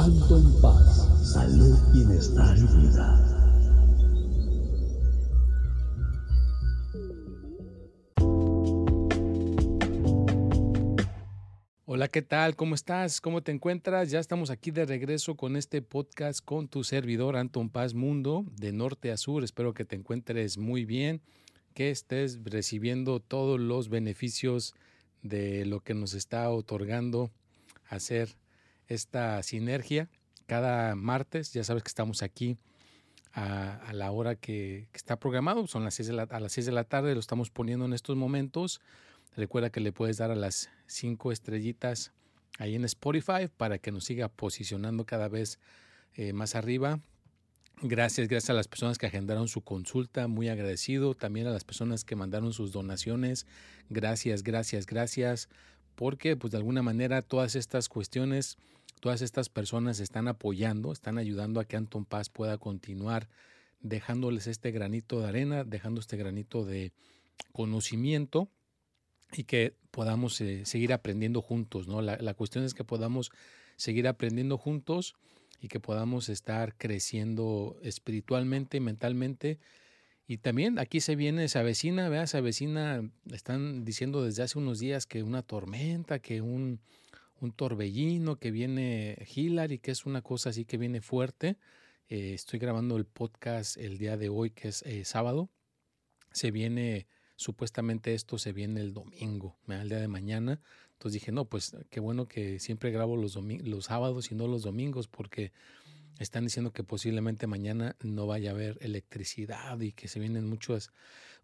Anton Paz, salud, bienestar y vida. Hola, ¿qué tal? ¿Cómo estás? ¿Cómo te encuentras? Ya estamos aquí de regreso con este podcast con tu servidor Anton Paz Mundo, de norte a sur. Espero que te encuentres muy bien, que estés recibiendo todos los beneficios de lo que nos está otorgando hacer esta sinergia. Cada martes, ya sabes que estamos aquí a, la hora que, está programado, son las a las 6 de la tarde, lo estamos poniendo en estos momentos. Recuerda que le puedes dar a las 5 estrellitas ahí en Spotify para que nos siga posicionando cada vez eh, más arriba. Gracias, gracias a las personas que agendaron su consulta, muy agradecido. También a las personas que mandaron sus donaciones. Gracias, gracias, gracias. Porque pues de alguna manera todas estas cuestiones Todas estas personas están apoyando, están ayudando a que Anton Paz pueda continuar dejándoles este granito de arena, dejando este granito de conocimiento y que podamos eh, seguir aprendiendo juntos, ¿no? La, cuestión es que podamos seguir aprendiendo juntos y que podamos estar creciendo espiritualmente, mentalmente. Y también aquí se viene, esa vecina, vea, esa vecina, están diciendo desde hace unos días que una tormenta, que un, un torbellino, que viene Hillary, que es una cosa así que viene fuerte. Eh, estoy grabando el podcast el día de hoy, que es eh, sábado. Se viene, supuestamente esto se viene el domingo, el día de mañana. Entonces dije, no, pues qué bueno que siempre grabo los, los sábados y no los domingos, porque están diciendo que posiblemente mañana no vaya a haber electricidad y que se vienen muchas,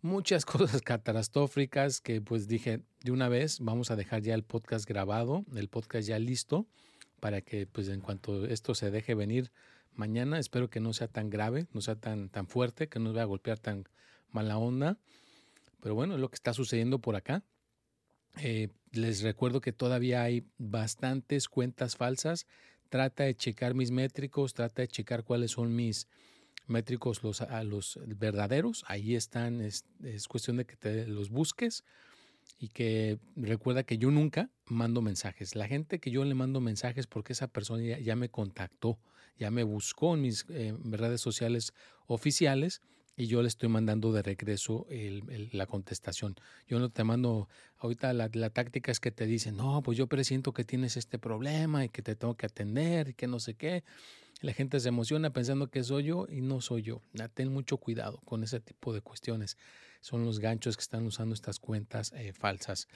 muchas cosas catastróficas que pues dije de una vez vamos a dejar ya el podcast grabado, el podcast ya listo para que pues en cuanto esto se deje venir mañana, espero que no sea tan grave, no sea tan, tan fuerte, que no vaya a golpear tan mala onda. Pero bueno, es lo que está sucediendo por acá. Eh, les recuerdo que todavía hay bastantes cuentas falsas trata de checar mis métricos, trata de checar cuáles son mis métricos los, a los verdaderos. Ahí están, es, cuestión de que te los busques y que recuerda que yo nunca mando mensajes. La gente que yo le mando mensajes porque esa persona ya, me contactó, ya me buscó en mis eh, redes sociales oficiales y yo le estoy mandando de regreso la contestación. Yo no te mando, ahorita la, táctica es que te dicen, no, pues yo presiento que tienes este problema y que te tengo que atender y que no sé qué. La gente se emociona pensando que soy yo y no soy yo. Ten mucho cuidado con ese tipo de cuestiones. Son los ganchos que están usando estas cuentas eh, falsas.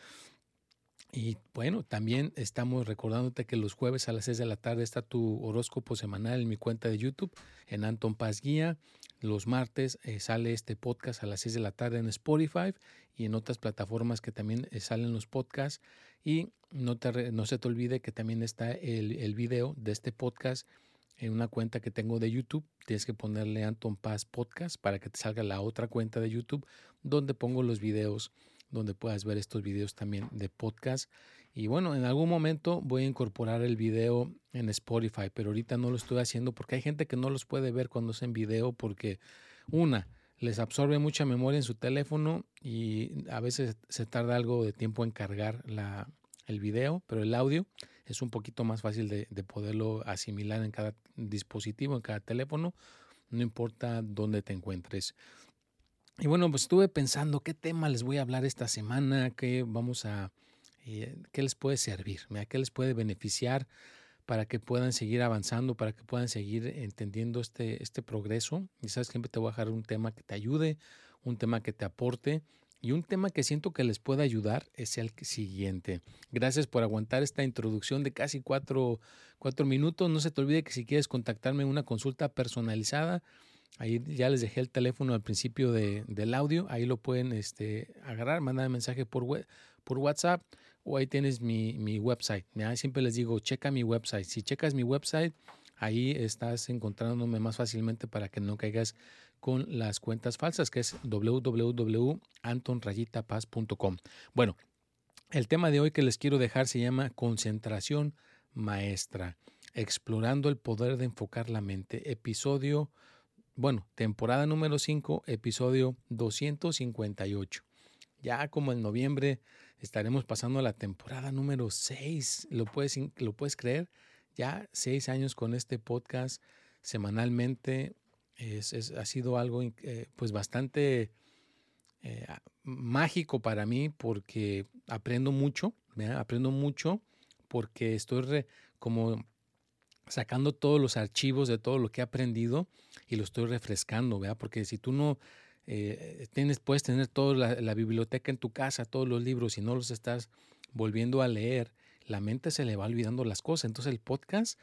Y bueno, también estamos recordándote que los jueves a las 6 de la tarde está tu horóscopo semanal en mi cuenta de YouTube, en Anton Paz Guía. Los martes eh, sale este podcast a las 6 de la tarde en Spotify y en otras plataformas que también eh, salen los podcasts. Y no, te, no se te olvide que también está el, el video de este podcast en una cuenta que tengo de YouTube. Tienes que ponerle Anton Paz Podcast para que te salga la otra cuenta de YouTube donde pongo los videos donde puedas ver estos videos también de podcast. Y bueno, en algún momento voy a incorporar el video en Spotify, pero ahorita no lo estoy haciendo porque hay gente que no los puede ver cuando es en video porque una, les absorbe mucha memoria en su teléfono y a veces se tarda algo de tiempo en cargar la, el video, pero el audio es un poquito más fácil de, de poderlo asimilar en cada dispositivo, en cada teléfono, no importa dónde te encuentres. Y bueno, pues estuve pensando qué tema les voy a hablar esta semana, qué vamos a, eh, qué les puede servir, qué les puede beneficiar para que puedan seguir avanzando, para que puedan seguir entendiendo este, este progreso. Y sabes, siempre te voy a dejar un tema que te ayude, un tema que te aporte Y un tema que siento que les puede ayudar es el siguiente. Gracias por aguantar esta introducción de casi cuatro, minutos. No se te olvide que si quieres contactarme en una consulta personalizada, ahí ya les dejé el teléfono al principio del audio. Ahí lo pueden este, agarrar, mandar mensaje por, por WhatsApp o ahí tienes mi, mi website. Siempre les digo, checa mi website. Si checas mi website, ahí estás encontrándome más fácilmente para que no caigas con las cuentas falsas, que es www.antonrayitapaz.com. Bueno, el tema de hoy que les quiero dejar se llama concentración maestra, explorando el poder de enfocar la mente, episodio, bueno, temporada número 5, episodio 258. Ya como en noviembre estaremos pasando a la temporada número 6, ¿lo puedes, lo puedes creer? Ya seis años con este podcast semanalmente, es, ha sido algo eh, pues bastante eh, mágico para mí porque aprendo mucho, aprendo mucho porque estoy como sacando todos los archivos de todo lo que he aprendido y lo estoy refrescando, ¿verdad? porque si tú no eh, tienes, puedes tener toda la, la, biblioteca en tu casa, todos los libros y no los estás volviendo a leer, la mente se le va olvidando las cosas. Entonces el podcast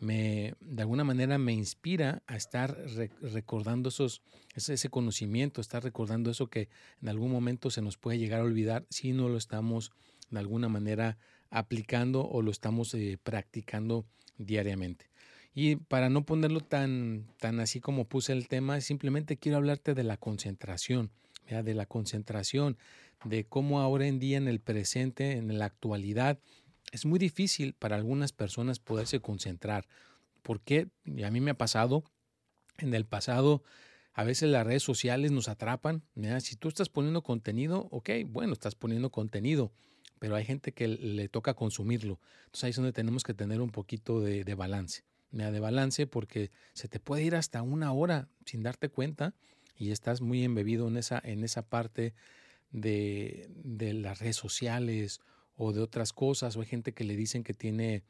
me, de alguna manera me inspira a estar recordando esos, ese, conocimiento, estar recordando eso que en algún momento se nos puede llegar a olvidar si no lo estamos de alguna manera aplicando o lo estamos eh, practicando diariamente. Y para no ponerlo tan, tan así como puse el tema, simplemente quiero hablarte de la concentración, de la concentración, de cómo ahora en día en el presente, en la actualidad, es muy difícil para algunas personas poderse concentrar. Porque a mí me ha pasado, en el pasado, a veces las redes sociales nos atrapan. Si tú estás poniendo contenido, ok, bueno, estás poniendo contenido, pero hay gente que le toca consumirlo. Entonces ahí es donde tenemos que tener un poquito de, balance. De balance porque se te puede ir hasta una hora sin darte cuenta y estás muy embebido en esa, en esa parte de, de las redes sociales o de otras cosas, o hay gente que le dicen que tiene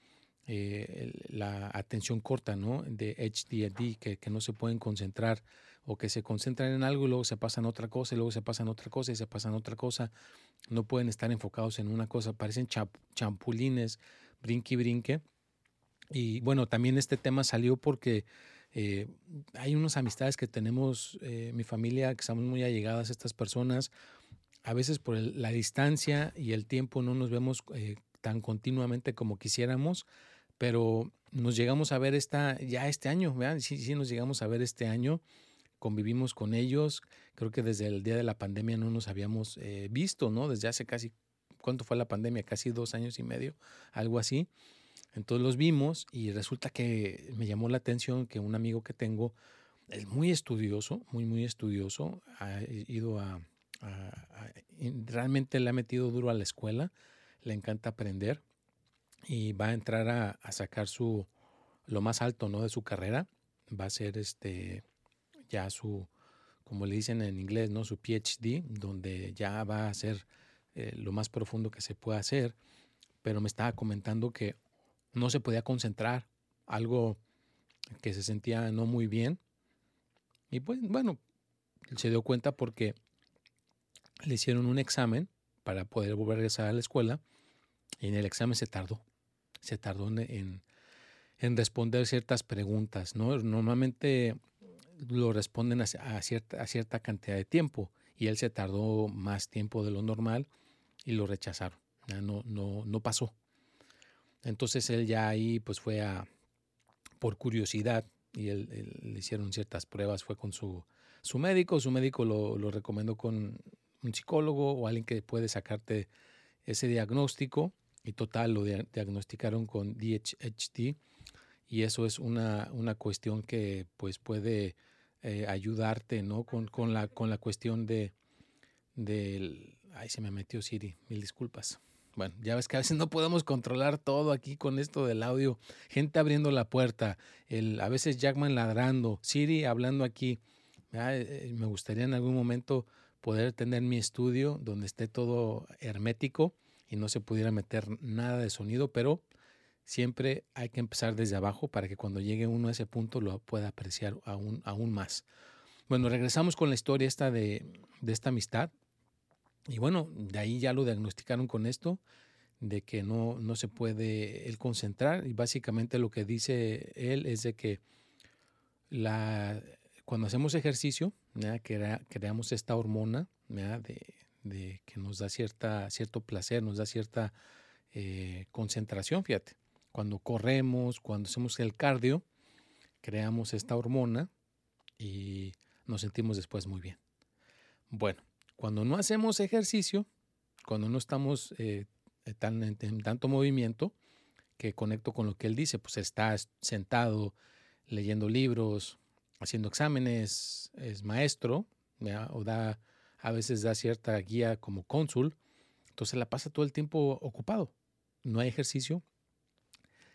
eh, la atención corta, ¿no? De HDD, que, que, no se pueden concentrar o que se concentran en algo y luego se pasan otra cosa y luego se pasan otra cosa y se pasan otra cosa. No pueden estar enfocados en una cosa, parecen champulines, brinque y brinque. Y bueno, también este tema salió porque eh, hay unas amistades que tenemos, eh, mi familia, que estamos muy allegadas a estas personas, a veces por la distancia y el tiempo no nos vemos eh, tan continuamente como quisiéramos, pero nos llegamos a ver esta, ya este año, ¿verdad? Sí, sí, nos llegamos a ver este año, convivimos con ellos, creo que desde el día de la pandemia no nos habíamos eh, visto, ¿no? Desde hace casi, ¿cuánto fue la pandemia? Casi dos años y medio, algo así. Entonces los vimos y resulta que me llamó la atención que un amigo que tengo es muy estudioso, muy, muy estudioso, ha ido a realmente le ha metido duro a la escuela, le encanta aprender y va a entrar a, sacar su lo más alto ¿no? de su carrera. Va a ser este ya su, como le dicen en inglés, ¿no? su PhD, donde ya va a ser eh, lo más profundo que se pueda hacer. Pero me estaba comentando que no se podía concentrar, algo que se sentía no muy bien. Y pues bueno, se dio cuenta porque le hicieron un examen para poder volver a regresar a la escuela y en el examen se tardó. Se tardó en, responder ciertas preguntas. ¿no? Normalmente lo responden a, cierta, a cierta cantidad de tiempo y él se tardó más tiempo de lo normal y lo rechazaron. No, no, no pasó. Entonces él ya ahí pues fue a, por curiosidad y él, le hicieron ciertas pruebas, fue con su, su médico, su médico lo, lo recomendó con un psicólogo o alguien que puede sacarte ese diagnóstico y total lo diagnosticaron con DHD y eso es una, una cuestión que pues puede eh, ayudarte ¿no? Con, con, la, con la cuestión de del ay se me metió Siri mil disculpas. Bueno ya ves que a veces no podemos controlar todo aquí con esto del audio. Gente abriendo la puerta el a veces Jackman ladrando Siri hablando aquí. Eh, me gustaría en algún momento poder tener mi estudio donde esté todo hermético y no se pudiera meter nada de sonido, pero siempre hay que empezar desde abajo para que cuando llegue uno a ese punto lo pueda apreciar aún, aún más. Bueno, regresamos con la historia esta de, esta amistad. Y bueno, de ahí ya lo diagnosticaron con esto, de que no, no se puede él concentrar. Y básicamente lo que dice él es de que la, cuando hacemos ejercicio, creamos esta hormona de, que nos da cierta, cierto placer, nos da cierta eh, concentración, fíjate. Cuando corremos, cuando hacemos el cardio, creamos esta hormona y nos sentimos después muy bien. Bueno, cuando no hacemos ejercicio, cuando no estamos eh, tan, en, tanto movimiento, que conecto con lo que él dice, pues está sentado leyendo libros, haciendo exámenes, es maestro, o da, a veces da cierta guía como cónsul, entonces la pasa todo el tiempo ocupado. No hay ejercicio,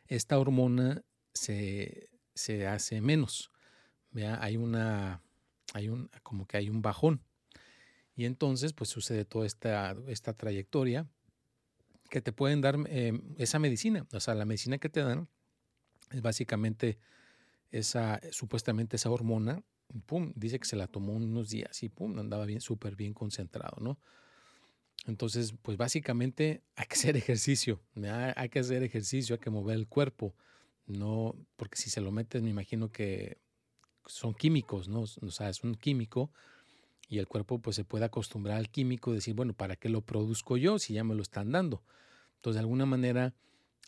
esta hormona se, se hace menos. Hay una, hay un, como que hay un bajón. Y entonces, pues sucede toda esta, esta trayectoria que te pueden dar eh, esa medicina. O sea, la medicina que te dan es básicamente esa, supuestamente esa hormona, pum, dice que se la tomó unos días y pum, andaba bien, súper bien concentrado, ¿no? Entonces, pues básicamente hay que hacer ejercicio, hay que hacer ejercicio, hay que mover el cuerpo, no, porque si se lo metes, me imagino que son químicos, ¿no? O sea, es un químico y el cuerpo pues se puede acostumbrar al químico y decir, bueno, ¿para qué lo produzco yo si ya me lo están dando? Entonces, de alguna manera,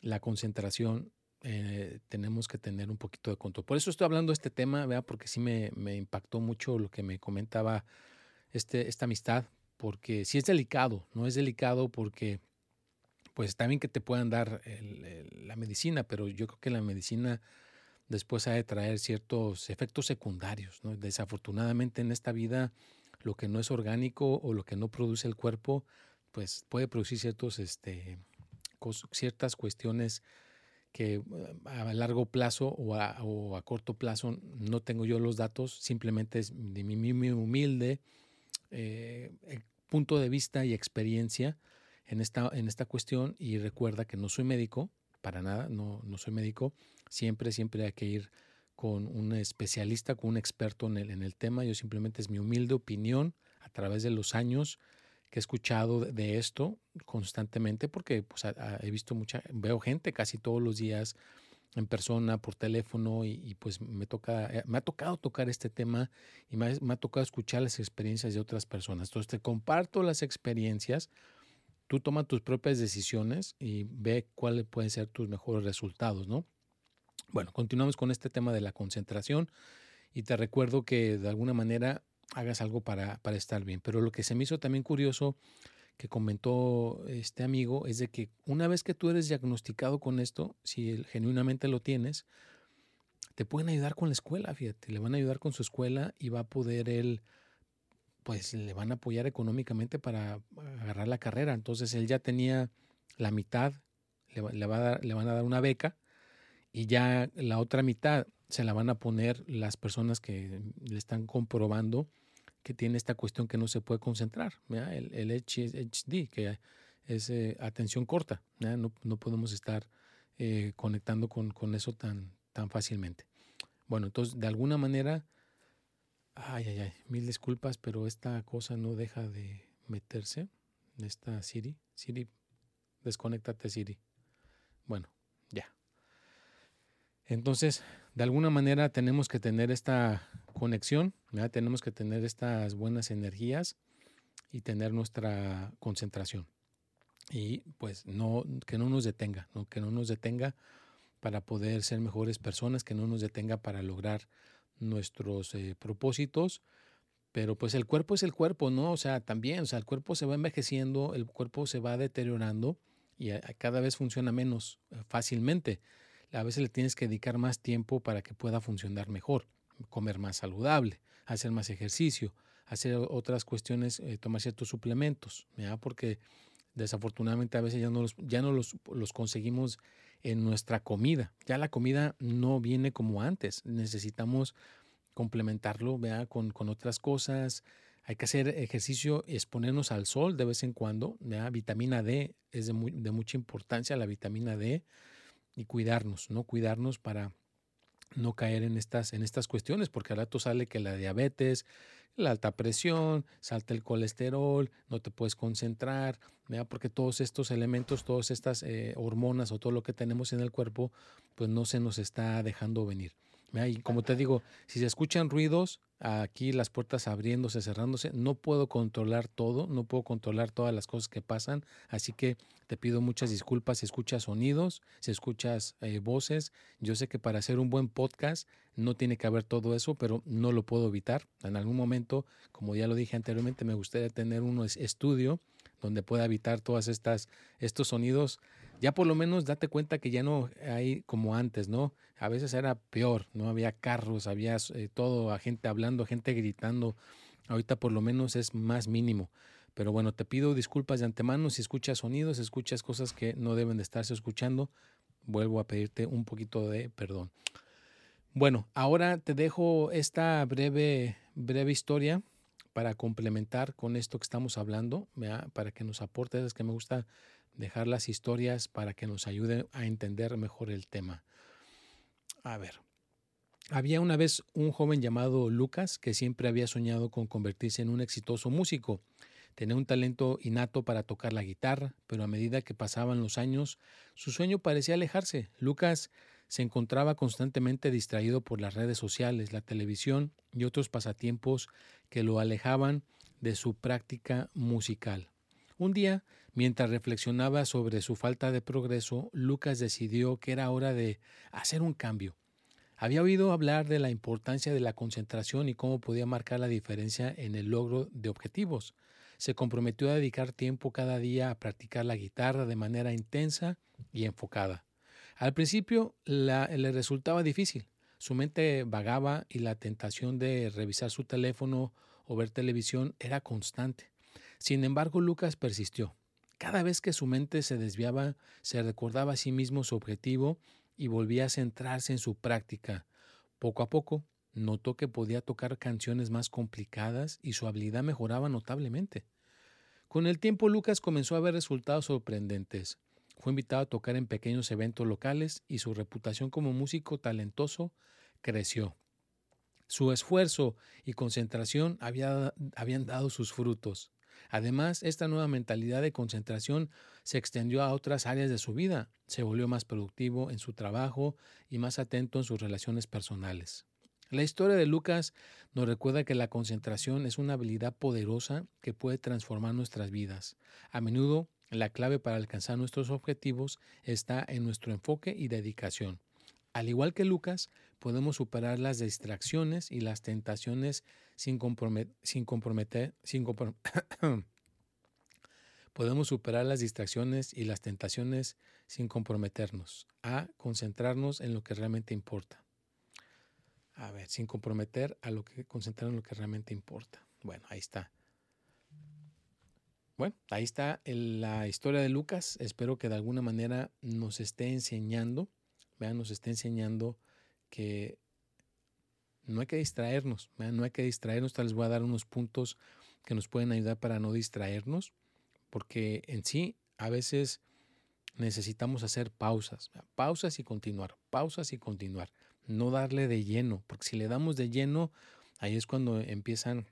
la concentración eh, tenemos que tener un poquito de control. Por eso estoy hablando de este tema, ¿vea? porque sí me, me, impactó mucho lo que me comentaba este, esta amistad, porque sí es delicado, no es delicado porque pues bien que te puedan dar la medicina, pero yo creo que la medicina después ha de traer ciertos efectos secundarios. ¿no? Desafortunadamente en esta vida lo que no es orgánico o lo que no produce el cuerpo, pues puede producir ciertos, este, ciertas cuestiones que eh, a largo plazo o a, corto plazo no tengo yo los datos, simplemente es de mi, humilde eh, eh, punto de vista y experiencia en esta, en esta cuestión. Y recuerda que no soy médico, para nada, no, no soy médico, siempre, siempre hay que ir con un especialista, con un experto en el, en el tema, yo simplemente es mi humilde opinión a través de los años que he escuchado de esto constantemente porque pues, he visto mucha, veo gente casi todos los días en persona, por teléfono y, pues me, toca, eh, me ha tocado tocar este tema y me ha, tocado escuchar las experiencias de otras personas. Entonces te comparto las experiencias, tú toma tus propias decisiones y ve cuáles pueden ser tus mejores resultados, ¿no? Bueno, continuamos con este tema de la concentración y te recuerdo que de alguna manera hagas algo para, para estar bien. Pero lo que se me hizo también curioso que comentó este amigo es de que una vez que tú eres diagnosticado con esto, si genuinamente lo tienes, te pueden ayudar con la escuela, fíjate, le van a ayudar con su escuela y va a poder él, pues le van a apoyar económicamente para agarrar la carrera. Entonces él ya tenía la mitad, le, va a dar, le van a dar una beca y ya la otra mitad se la van a poner las personas que le están comprobando que tiene esta cuestión que no se puede concentrar, el, HD, que es eh, atención corta, no, no, podemos estar eh, conectando con, con, eso tan, tan fácilmente. Bueno, entonces de alguna manera, ay, ay, ay, mil disculpas, pero esta cosa no deja de meterse, esta Siri, Siri, desconéctate Siri. Bueno, ya. Entonces, de alguna manera tenemos que tener esta conexión, tenemos que tener estas buenas energías y tener nuestra concentración. Y pues no, que no nos detenga, que no nos detenga para poder ser mejores personas, que no nos detenga para lograr nuestros eh, propósitos. Pero pues el cuerpo es el cuerpo, ¿no? O sea, también, o sea, el cuerpo se va envejeciendo, el cuerpo se va deteriorando y cada vez funciona menos eh, fácilmente a veces le tienes que dedicar más tiempo para que pueda funcionar mejor, comer más saludable, hacer más ejercicio, hacer otras cuestiones, eh, tomar ciertos suplementos, porque desafortunadamente a veces ya no, los, ya no los, los, conseguimos en nuestra comida. Ya la comida no viene como antes, necesitamos complementarlo Con, con otras cosas. Hay que hacer ejercicio, exponernos al sol de vez en cuando. Vitamina D es de, de mucha importancia, la vitamina D y cuidarnos, ¿no? Cuidarnos para no caer en estas, en estas cuestiones, porque al rato sale que la diabetes, la alta presión, salta el colesterol, no te puedes concentrar, porque todos estos elementos, todas estas eh, hormonas o todo lo que tenemos en el cuerpo, pues no se nos está dejando venir. Y como te digo, si se escuchan ruidos, aquí las puertas abriéndose, cerrándose, no puedo controlar todo, no puedo controlar todas las cosas que pasan, así que te pido muchas disculpas si escuchas sonidos, si escuchas eh, voces. Yo sé que para hacer un buen podcast no tiene que haber todo eso, pero no lo puedo evitar. En algún momento, como ya lo dije anteriormente, me gustaría tener un estudio donde pueda evitar todas estas estos sonidos ya por lo menos date cuenta que ya no hay como antes, ¿no? A veces era peor, ¿no? Había carros, había eh, todo, gente hablando, gente gritando. Ahorita por lo menos es más mínimo. Pero bueno, te pido disculpas de antemano si escuchas sonidos, escuchas cosas que no deben de estarse escuchando. Vuelvo a pedirte un poquito de perdón. Bueno, ahora te dejo esta breve, breve historia para complementar con esto que estamos hablando, para que nos aporte, es que me gusta dejar las historias para que nos ayuden a entender mejor el tema. A ver, había una vez un joven llamado Lucas que siempre había soñado con convertirse en un exitoso músico. Tenía un talento innato para tocar la guitarra, pero a medida que pasaban los años, su sueño parecía alejarse. Lucas se encontraba constantemente distraído por las redes sociales, la televisión y otros pasatiempos que lo alejaban de su práctica musical. Un día Mientras reflexionaba sobre su falta de progreso, Lucas decidió que era hora de hacer un cambio. Había oído hablar de la importancia de la concentración y cómo podía marcar la diferencia en el logro de objetivos. Se comprometió a dedicar tiempo cada día a practicar la guitarra de manera intensa y enfocada. Al principio le resultaba difícil. Su mente vagaba y la tentación de revisar su teléfono o ver televisión era constante. Sin embargo, Lucas persistió. Cada vez que su mente se desviaba, se recordaba a sí mismo su objetivo y volvía a centrarse en su práctica. Poco a poco, notó que podía tocar canciones más complicadas y su habilidad mejoraba notablemente. Con el tiempo, Lucas comenzó a ver resultados sorprendentes. Fue invitado a tocar en pequeños eventos locales y su reputación como músico talentoso creció. Su esfuerzo y concentración habían dado sus frutos. Además, esta nueva mentalidad de concentración se extendió a otras áreas de su vida. Se volvió más productivo en su trabajo y más atento en sus relaciones personales. La historia de Lucas nos recuerda que la concentración es una habilidad poderosa que puede transformar nuestras vidas. A menudo, la clave para alcanzar nuestros objetivos está en nuestro enfoque y dedicación. Al igual que Lucas, podemos superar las distracciones y las tentaciones sin, sin comprometer, podemos superar las distracciones y las tentaciones sin comprometernos a concentrarnos en lo que realmente importa. A ver, sin comprometer a lo que concentrar en lo que realmente importa. Bueno, ahí está. Bueno, ahí está la historia de Lucas. Espero que de alguna manera nos esté enseñando vean, nos está enseñando que no hay que distraernos, no hay que distraernos. Tal les voy a dar unos puntos que nos pueden ayudar para no distraernos, porque en sí a veces necesitamos hacer pausas, pausas y continuar, pausas y continuar, no darle de lleno, porque si le damos de lleno, ahí es cuando empiezan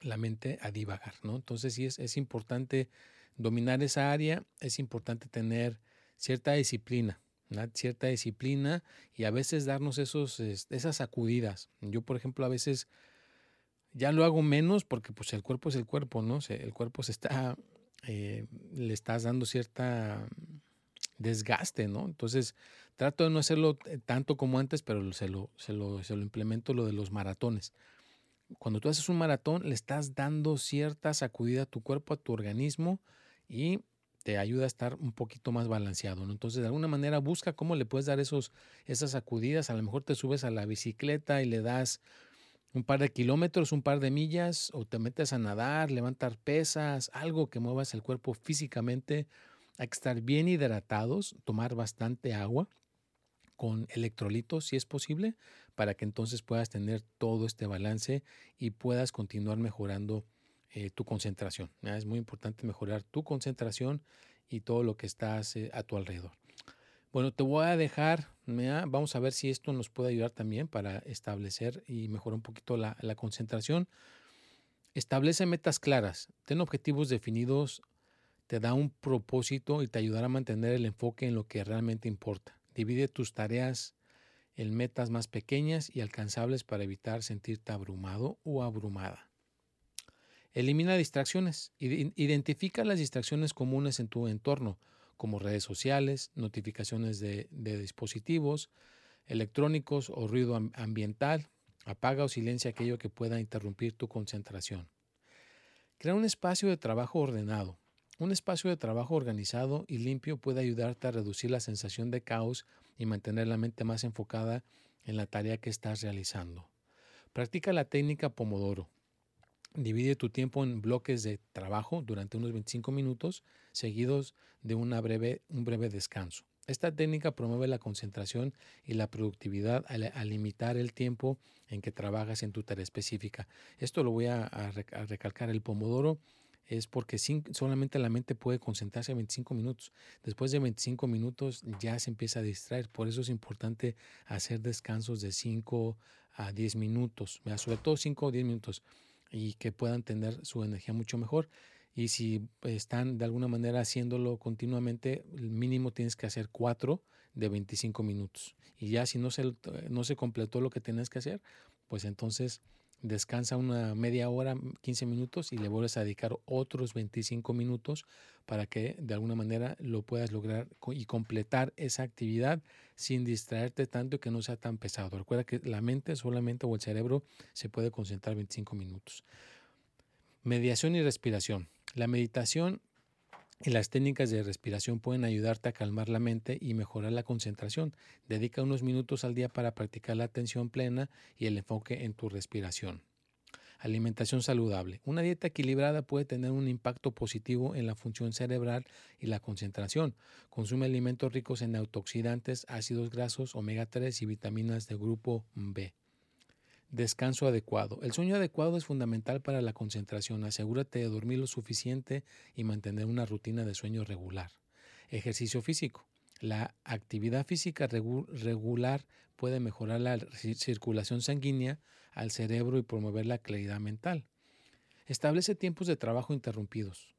la mente a divagar, ¿no? Entonces sí es, es importante dominar esa área, es importante tener cierta disciplina, una cierta disciplina y a veces darnos esos, esas sacudidas. Yo, por ejemplo, a veces ya lo hago menos porque pues el cuerpo es el cuerpo, ¿no? el cuerpo se está, eh, le estás dando cierta desgaste, ¿no? Entonces trato de no hacerlo tanto como antes, pero se lo, se lo implemento lo de los maratones. Cuando tú haces un maratón, le estás dando cierta sacudida a tu cuerpo, a tu organismo y te ayuda a estar un poquito más balanceado. Entonces, de alguna manera, busca cómo le puedes dar esos, esas sacudidas. A lo mejor te subes a la bicicleta y le das un par de kilómetros, un par de millas, o te metes a nadar, levantar pesas, algo que muevas el cuerpo físicamente. Hay que estar bien hidratados, tomar bastante agua con electrolitos si es posible, para que entonces puedas tener todo este balance y puedas continuar mejorando eh, tu concentración. Es muy importante mejorar tu concentración y todo lo que estás eh, a tu alrededor. Bueno, te voy a dejar, vamos a ver si esto nos puede ayudar también para establecer y mejorar un poquito la, concentración. Establece metas claras, ten objetivos definidos, te da un propósito y te ayudará a mantener el enfoque en lo que realmente importa. Divide tus tareas en metas más pequeñas y alcanzables para evitar sentirte abrumado o abrumada. Elimina distracciones. Identifica las distracciones comunes en tu entorno, como redes sociales, notificaciones de, dispositivos electrónicos o ruido ambiental. Apaga o silencia aquello que pueda interrumpir tu concentración. Crea un espacio de trabajo ordenado. Un espacio de trabajo organizado y limpio puede ayudarte a reducir la sensación de caos y mantener la mente más enfocada en la tarea que estás realizando. Practica la técnica Pomodoro. Divide tu tiempo en bloques de trabajo durante unos 25 minutos, seguidos de una breve, un breve descanso. Esta técnica promueve la concentración y la productividad al, limitar el tiempo en que trabajas en tu tarea específica. Esto lo voy a, recalcar. El pomodoro es porque solamente la mente puede concentrarse 25 minutos. Después de 25 minutos ya se empieza a distraer. Por eso es importante hacer descansos de 5 a 10 minutos, sobre todo 5 o 10 minutos y que puedan tener su energía mucho mejor. Y si están de alguna manera haciéndolo continuamente, el mínimo tienes que hacer cuatro de 25 minutos. Y ya si no se, no se completó lo que tienes que hacer, pues entonces descansa una media hora, 15 minutos y le vuelves a dedicar otros 25 minutos para que de alguna manera lo puedas lograr y completar esa actividad sin distraerte tanto y que no sea tan pesado. Recuerda que la mente solamente o el cerebro se puede concentrar 25 minutos. Mediación y respiración. La meditación y las técnicas de respiración pueden ayudarte a calmar la mente y mejorar la concentración. Dedica unos minutos al día para practicar la atención plena y el enfoque en tu respiración. Alimentación saludable. Una dieta equilibrada puede tener un impacto positivo en la función cerebral y la concentración. Consume alimentos ricos en antioxidantes, ácidos grasos, omega 3 y vitaminas de grupo B. Descanso adecuado. El sueño adecuado es fundamental para la concentración. Asegúrate de dormir lo suficiente y mantener una rutina de sueño regular. Ejercicio físico. La actividad física regular puede mejorar la circulación sanguínea al cerebro y promover la claridad mental. Establece tiempos de trabajo interrumpidos.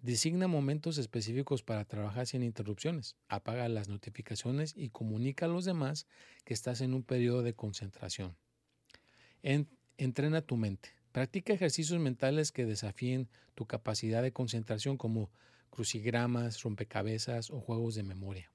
Designa momentos específicos para trabajar sin interrupciones. Apaga las notificaciones y comunica a los demás que estás en un periodo de concentración entrena tu mente. Practica ejercicios mentales que desafíen tu capacidad de concentración como crucigramas, rompecabezas o juegos de memoria.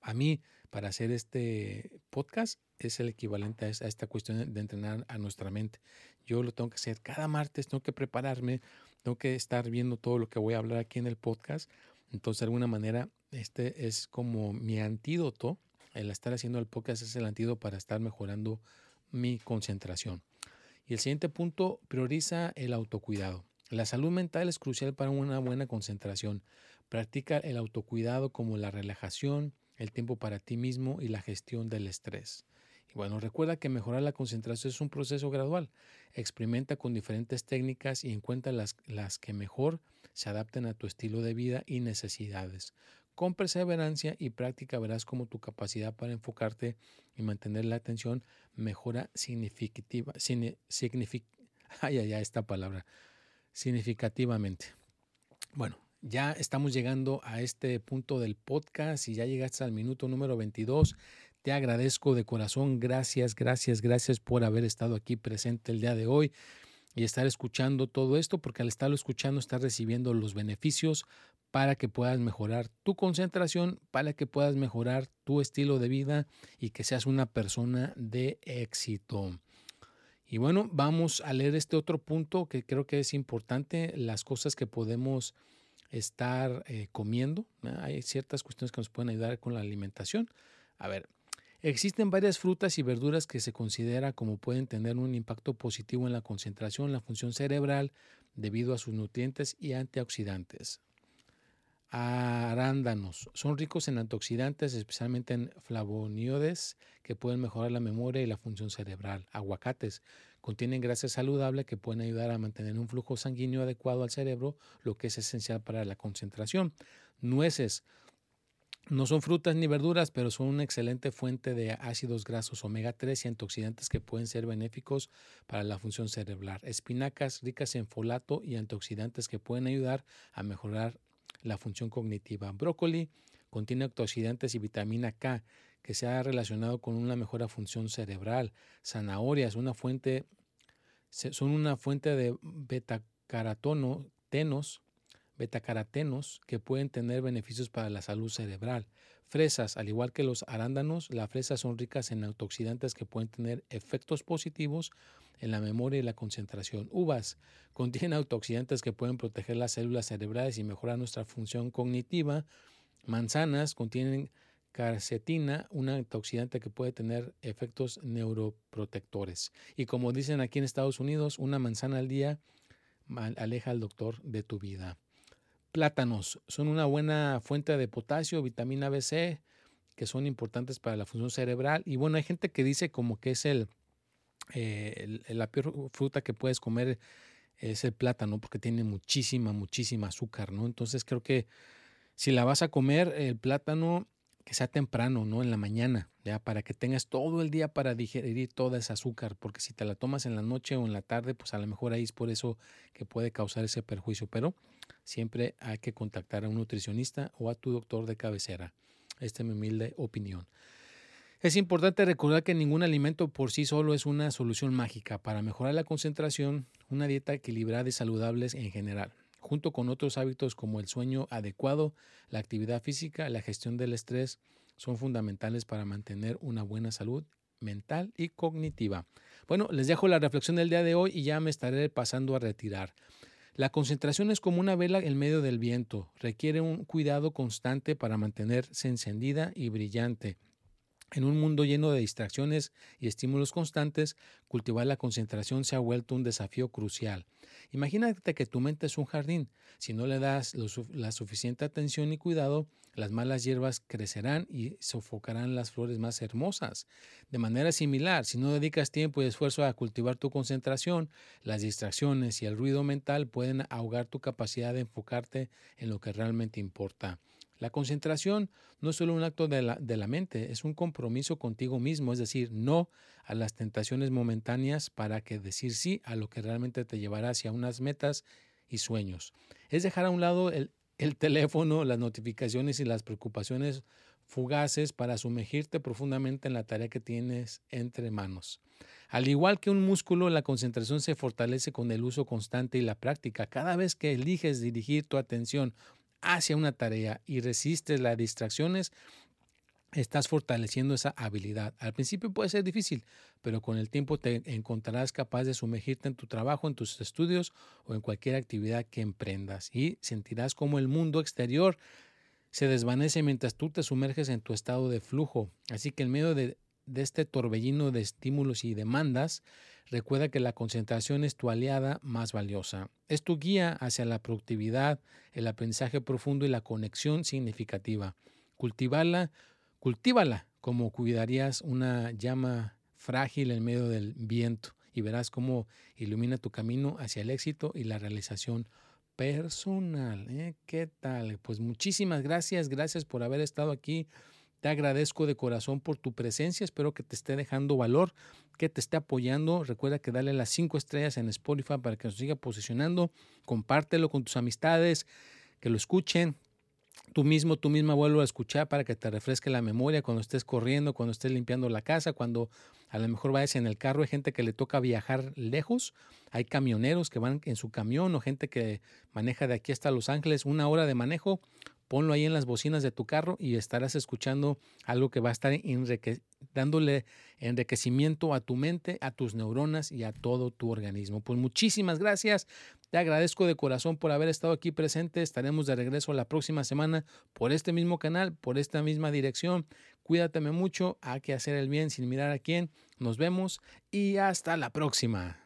A mí, para hacer este podcast, es el equivalente a esta cuestión de entrenar a nuestra mente. Yo lo tengo que hacer cada martes, tengo que prepararme, tengo que estar viendo todo lo que voy a hablar aquí en el podcast. Entonces, de alguna manera, este es como mi antídoto. El estar haciendo el podcast es el antídoto para estar mejorando mi concentración. Y el siguiente punto, prioriza el autocuidado. La salud mental es crucial para una buena concentración. Practica el autocuidado como la relajación, el tiempo para ti mismo y la gestión del estrés. Y bueno, recuerda que mejorar la concentración es un proceso gradual. Experimenta con diferentes técnicas y encuentra las, las que mejor se adapten a tu estilo de vida y necesidades. Con perseverancia y práctica verás cómo tu capacidad para enfocarte y mantener la atención mejora significativa, ay, ay, esta palabra, significativamente. Bueno, ya estamos llegando a este punto del podcast y ya llegaste al minuto número 22. Te agradezco de corazón, gracias, gracias, gracias por haber estado aquí presente el día de hoy y estar escuchando todo esto, porque al estarlo escuchando estás recibiendo los beneficios para que puedas mejorar tu concentración, para que puedas mejorar tu estilo de vida y que seas una persona de éxito. Y bueno, vamos a leer este otro punto que creo que es importante, las cosas que podemos estar eh, comiendo. Hay ciertas cuestiones que nos pueden ayudar con la alimentación. A ver, existen varias frutas y verduras que se considera como pueden tener un impacto positivo en la concentración, la función cerebral, debido a sus nutrientes y antioxidantes arándanos. Son ricos en antioxidantes, especialmente en flavonoides que pueden mejorar la memoria y la función cerebral. Aguacates contienen grasa saludable que pueden ayudar a mantener un flujo sanguíneo adecuado al cerebro, lo que es esencial para la concentración. Nueces No son frutas ni verduras, pero son una excelente fuente de ácidos grasos omega 3 y antioxidantes que pueden ser benéficos para la función cerebral. Espinacas ricas en folato y antioxidantes que pueden ayudar a mejorar la función cognitiva. Brócoli contiene antioxidantes y vitamina K que se ha relacionado con una mejora función cerebral. Zanahorias, una fuente, son una fuente de betacaroteno-tenos betacarotenos que pueden tener beneficios para la salud cerebral. Fresas, al igual que los arándanos, las fresas son ricas en antioxidantes que pueden tener efectos positivos en la memoria y la concentración. Uvas contienen antioxidantes que pueden proteger las células cerebrales y mejorar nuestra función cognitiva. Manzanas contienen carcetina, un antioxidante que puede tener efectos neuroprotectores. Y como dicen aquí en Estados Unidos, una manzana al día aleja al doctor de tu vida plátanos son una buena fuente de potasio, vitamina BC, que son importantes para la función cerebral. Y bueno, hay gente que dice como que es el, eh, la peor fruta que puedes comer es el plátano porque tiene muchísima, muchísima azúcar, ¿no? Entonces creo que si la vas a comer, el plátano que sea temprano, ¿no? En la mañana, ya, para que tengas todo el día para digerir toda esa azúcar, porque si te la tomas en la noche o en la tarde, pues a lo mejor ahí es por eso que puede causar ese perjuicio, pero siempre hay que contactar a un nutricionista o a tu doctor de cabecera. Esta es mi humilde opinión. Es importante recordar que ningún alimento por sí solo es una solución mágica para mejorar la concentración, una dieta equilibrada y saludable en general junto con otros hábitos como el sueño adecuado, la actividad física, la gestión del estrés, son fundamentales para mantener una buena salud mental y cognitiva. Bueno, les dejo la reflexión del día de hoy y ya me estaré pasando a retirar. La concentración es como una vela en medio del viento, requiere un cuidado constante para mantenerse encendida y brillante. En un mundo lleno de distracciones y estímulos constantes, cultivar la concentración se ha vuelto un desafío crucial. Imagínate que tu mente es un jardín. Si no le das la suficiente atención y cuidado, las malas hierbas crecerán y sofocarán las flores más hermosas. De manera similar, si no dedicas tiempo y esfuerzo a cultivar tu concentración, las distracciones y el ruido mental pueden ahogar tu capacidad de enfocarte en lo que realmente importa. La concentración no es solo un acto de la, mente, es un compromiso contigo mismo, es decir, no a las tentaciones momentáneas para que decir sí a lo que realmente te llevará hacia unas metas y sueños. Es dejar a un lado el, el teléfono, las notificaciones y las preocupaciones fugaces para sumergirte profundamente en la tarea que tienes entre manos. Al igual que un músculo, la concentración se fortalece con el uso constante y la práctica. Cada vez que eliges dirigir tu atención hacia una tarea y resistes las distracciones, estás fortaleciendo esa habilidad. Al principio puede ser difícil, pero con el tiempo te encontrarás capaz de sumergirte en tu trabajo, en tus estudios o en cualquier actividad que emprendas y sentirás como el mundo exterior se desvanece mientras tú te sumerges en tu estado de flujo. Así que en medio de, de este torbellino de estímulos y demandas, recuerda que la concentración es tu aliada más valiosa. Es tu guía hacia la productividad, el aprendizaje profundo y la conexión significativa. Cultivarla Cultívala como cuidarías una llama frágil en medio del viento y verás cómo ilumina tu camino hacia el éxito y la realización personal. ¿eh? ¿Qué tal? Pues muchísimas gracias, gracias por haber estado aquí. Te agradezco de corazón por tu presencia. Espero que te esté dejando valor, que te esté apoyando. Recuerda que dale las cinco estrellas en Spotify para que nos siga posicionando. Compártelo con tus amistades, que lo escuchen, tú mismo, tú misma vuelvo a escuchar para que te refresque la memoria cuando estés corriendo, cuando estés limpiando la casa, cuando a lo mejor vayas en el carro, hay gente que le toca viajar lejos, hay camioneros que van en su camión o gente que maneja de aquí hasta Los Ángeles una hora de manejo, ponlo ahí en las bocinas de tu carro y estarás escuchando algo que va a estar dándole enriquecimiento a tu mente, a tus neuronas y a todo tu organismo. Pues muchísimas gracias. Te agradezco de corazón por haber estado aquí presente. Estaremos de regreso la próxima semana por este mismo canal, por esta misma dirección. Cuídateme mucho. Hay que hacer el bien sin mirar a quién. Nos vemos y hasta la próxima.